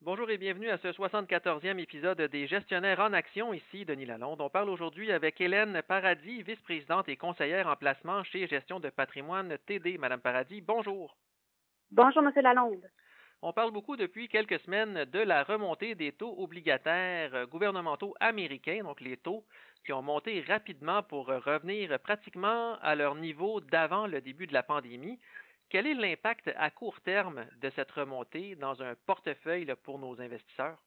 Bonjour et bienvenue à ce 74e épisode des Gestionnaires en action. Ici Denis Lalonde. On parle aujourd'hui avec Hélène Paradis, vice-présidente et conseillère en placement chez Gestion de patrimoine TD. Madame Paradis, bonjour. Bonjour, Monsieur Lalonde. On parle beaucoup depuis quelques semaines de la remontée des taux obligataires gouvernementaux américains, donc les taux qui ont monté rapidement pour revenir pratiquement à leur niveau d'avant le début de la pandémie. Quel est l'impact à court terme de cette remontée dans un portefeuille pour nos investisseurs?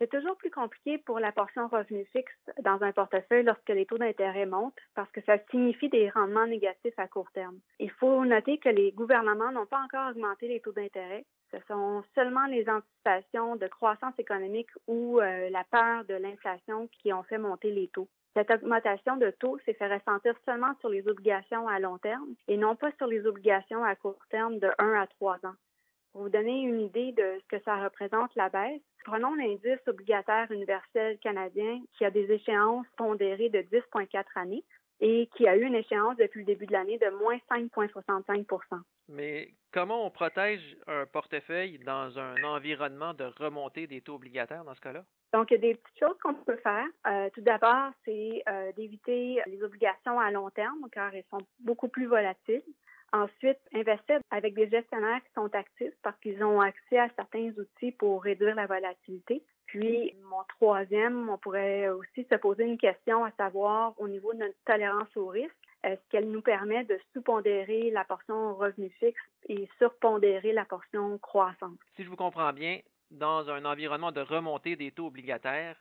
C'est toujours plus compliqué pour la portion revenu fixe dans un portefeuille lorsque les taux d'intérêt montent parce que ça signifie des rendements négatifs à court terme. Il faut noter que les gouvernements n'ont pas encore augmenté les taux d'intérêt. Ce sont seulement les anticipations de croissance économique ou euh, la peur de l'inflation qui ont fait monter les taux. Cette augmentation de taux s'est fait ressentir seulement sur les obligations à long terme et non pas sur les obligations à court terme de 1 à 3 ans. Pour vous donner une idée de ce que ça représente la baisse, prenons l'indice obligataire universel canadien qui a des échéances pondérées de 10,4 années et qui a eu une échéance depuis le début de l'année de moins 5,65% Mais comment on protège un portefeuille dans un environnement de remontée des taux obligataires dans ce cas-là? Donc, il y a des petites choses qu'on peut faire. Euh, tout d'abord, c'est euh, d'éviter les obligations à long terme, car elles sont beaucoup plus volatiles. Ensuite, investir avec des gestionnaires qui sont actifs parce qu'ils ont accès à certains outils pour réduire la volatilité. Puis, mon troisième, on pourrait aussi se poser une question à savoir au niveau de notre tolérance au risque, est-ce qu'elle nous permet de sous-pondérer la portion revenu fixe et surpondérer la portion croissance? Si je vous comprends bien, dans un environnement de remontée des taux obligataires,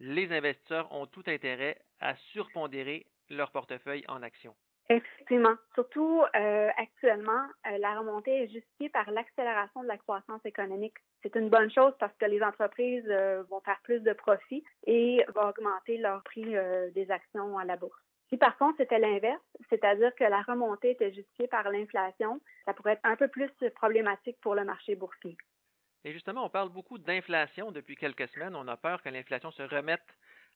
les investisseurs ont tout intérêt à surpondérer leur portefeuille en actions. Effectivement. Surtout euh, actuellement, euh, la remontée est justifiée par l'accélération de la croissance économique. C'est une bonne chose parce que les entreprises euh, vont faire plus de profits et vont augmenter leur prix des actions à la bourse. Si par contre c'était l'inverse, c'est-à-dire que la remontée était justifiée par l'inflation, ça pourrait être un peu plus problématique pour le marché boursier. Et justement, on parle beaucoup d'inflation depuis quelques semaines. On a peur que l'inflation se remette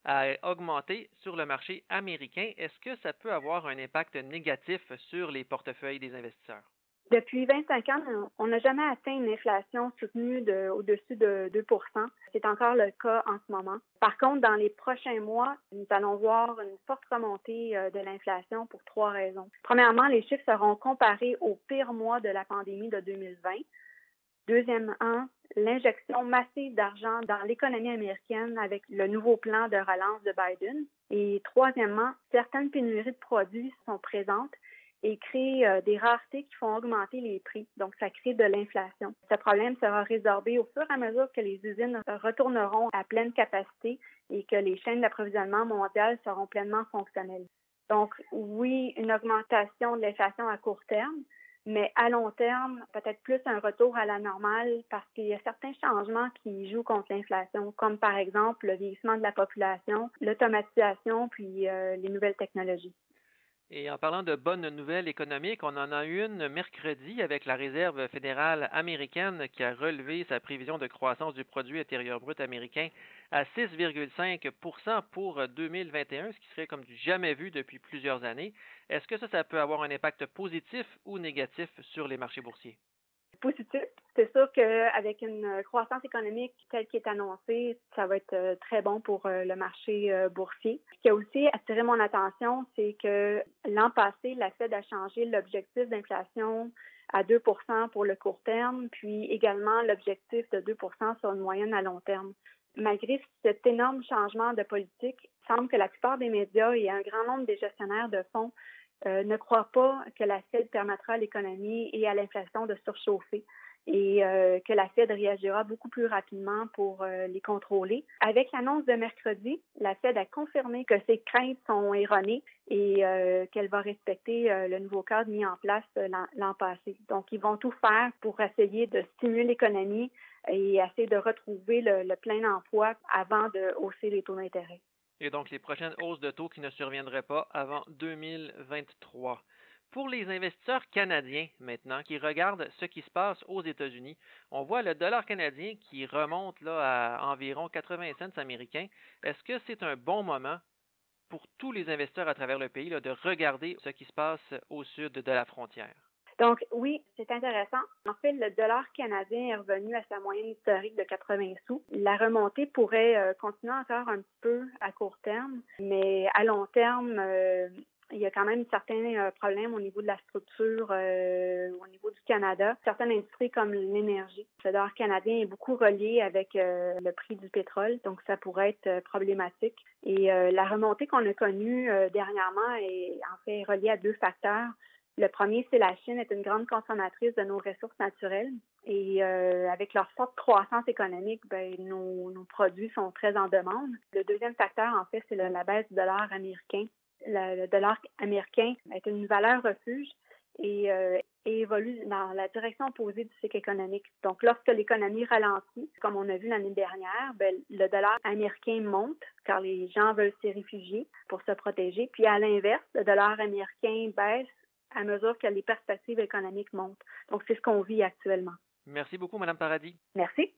à augmenter sur le marché américain. Est-ce que ça peut avoir un impact négatif sur les portefeuilles des investisseurs? Depuis 25 ans, on n'a jamais atteint une inflation soutenue de, au-dessus de 2% C'est encore le cas en ce moment. Par contre, dans les prochains mois, nous allons voir une forte remontée euh, de l'inflation pour trois raisons. Premièrement, les chiffres seront comparés au pire mois de la pandémie de 2020. Deuxièmement, l'injection massive d'argent dans l'économie américaine avec le nouveau plan de relance de Biden. Et troisièmement, certaines pénuries de produits sont présentes et créent euh, des raretés qui font augmenter les prix. Donc, ça crée de l'inflation. Ce problème sera résorbé au fur et à mesure que les usines retourneront à pleine capacité et que les chaînes d'approvisionnement mondiales seront pleinement fonctionnelles. Donc, oui, une augmentation de l'inflation à court terme, mais à long terme, peut-être plus un retour à la normale parce qu'il y a certains changements qui jouent contre l'inflation, comme par exemple le vieillissement de la population, l'automatisation, puis euh, les nouvelles technologies. Et en parlant de bonnes nouvelles économiques, on en a une mercredi avec la Réserve fédérale américaine qui a relevé sa prévision de croissance du produit intérieur brut américain à 6,5% pour 2021, ce qui serait comme du jamais vu depuis plusieurs années. Est-ce que ça, ça peut avoir un impact positif ou négatif sur les marchés boursiers? Positif. C'est sûr qu'avec une croissance économique telle qui est annoncée, ça va être euh, très bon pour euh, le marché euh, boursier. Ce qui a aussi attiré mon attention, c'est que l'an passé, la Fed a changé l'objectif d'inflation à 2% pour le court terme, puis également l'objectif de 2% sur une moyenne à long terme. Malgré cet énorme changement de politique, il semble que la plupart des médias et un grand nombre des gestionnaires de fonds euh, ne croit pas que la Fed permettra à l'économie et à l'inflation de surchauffer et euh, que la Fed réagira beaucoup plus rapidement pour euh, les contrôler. Avec l'annonce de mercredi, la Fed a confirmé que ses craintes sont erronées et qu'elle va respecter le nouveau cadre mis en place l'an passé. Donc, ils vont tout faire pour essayer de stimuler l'économie et essayer de retrouver le plein emploi avant de hausser les taux d'intérêt et donc les prochaines hausses de taux qui ne surviendraient pas avant 2023. Pour les investisseurs canadiens maintenant qui regardent ce qui se passe aux États-Unis, on voit le dollar canadien qui remonte à environ 80 cents américains. Est-ce que c'est un bon moment pour tous les investisseurs à travers le pays de regarder ce qui se passe au sud de la frontière? Donc oui, c'est intéressant. En fait, le dollar canadien est revenu à sa moyenne historique de 80 sous. La remontée pourrait euh, continuer encore un peu à court terme, mais à long terme, euh, il y a quand même certains euh, problèmes au niveau de la structure au niveau du Canada. Certaines industries comme l'énergie. Le dollar canadien est beaucoup relié avec le prix du pétrole, donc ça pourrait être problématique. Et la remontée qu'on a connue dernièrement est en fait reliée à deux facteurs. Le premier, c'est la Chine est une grande consommatrice de nos ressources naturelles et euh, avec leur forte croissance économique, ben, nos, nos, produits sont très en demande. Le deuxième facteur, en fait, c'est la baisse du dollar américain. Le, dollar américain est une valeur refuge et, euh, évolue dans la direction opposée du cycle économique. Donc, lorsque l'économie ralentit, comme on a vu l'année dernière, ben, le dollar américain monte car les gens veulent s'y réfugier pour se protéger. Puis, à l'inverse, le dollar américain baisse à mesure que les perspectives économiques montent. Donc, c'est ce qu'on vit actuellement. Merci beaucoup, Madame Paradis. Merci.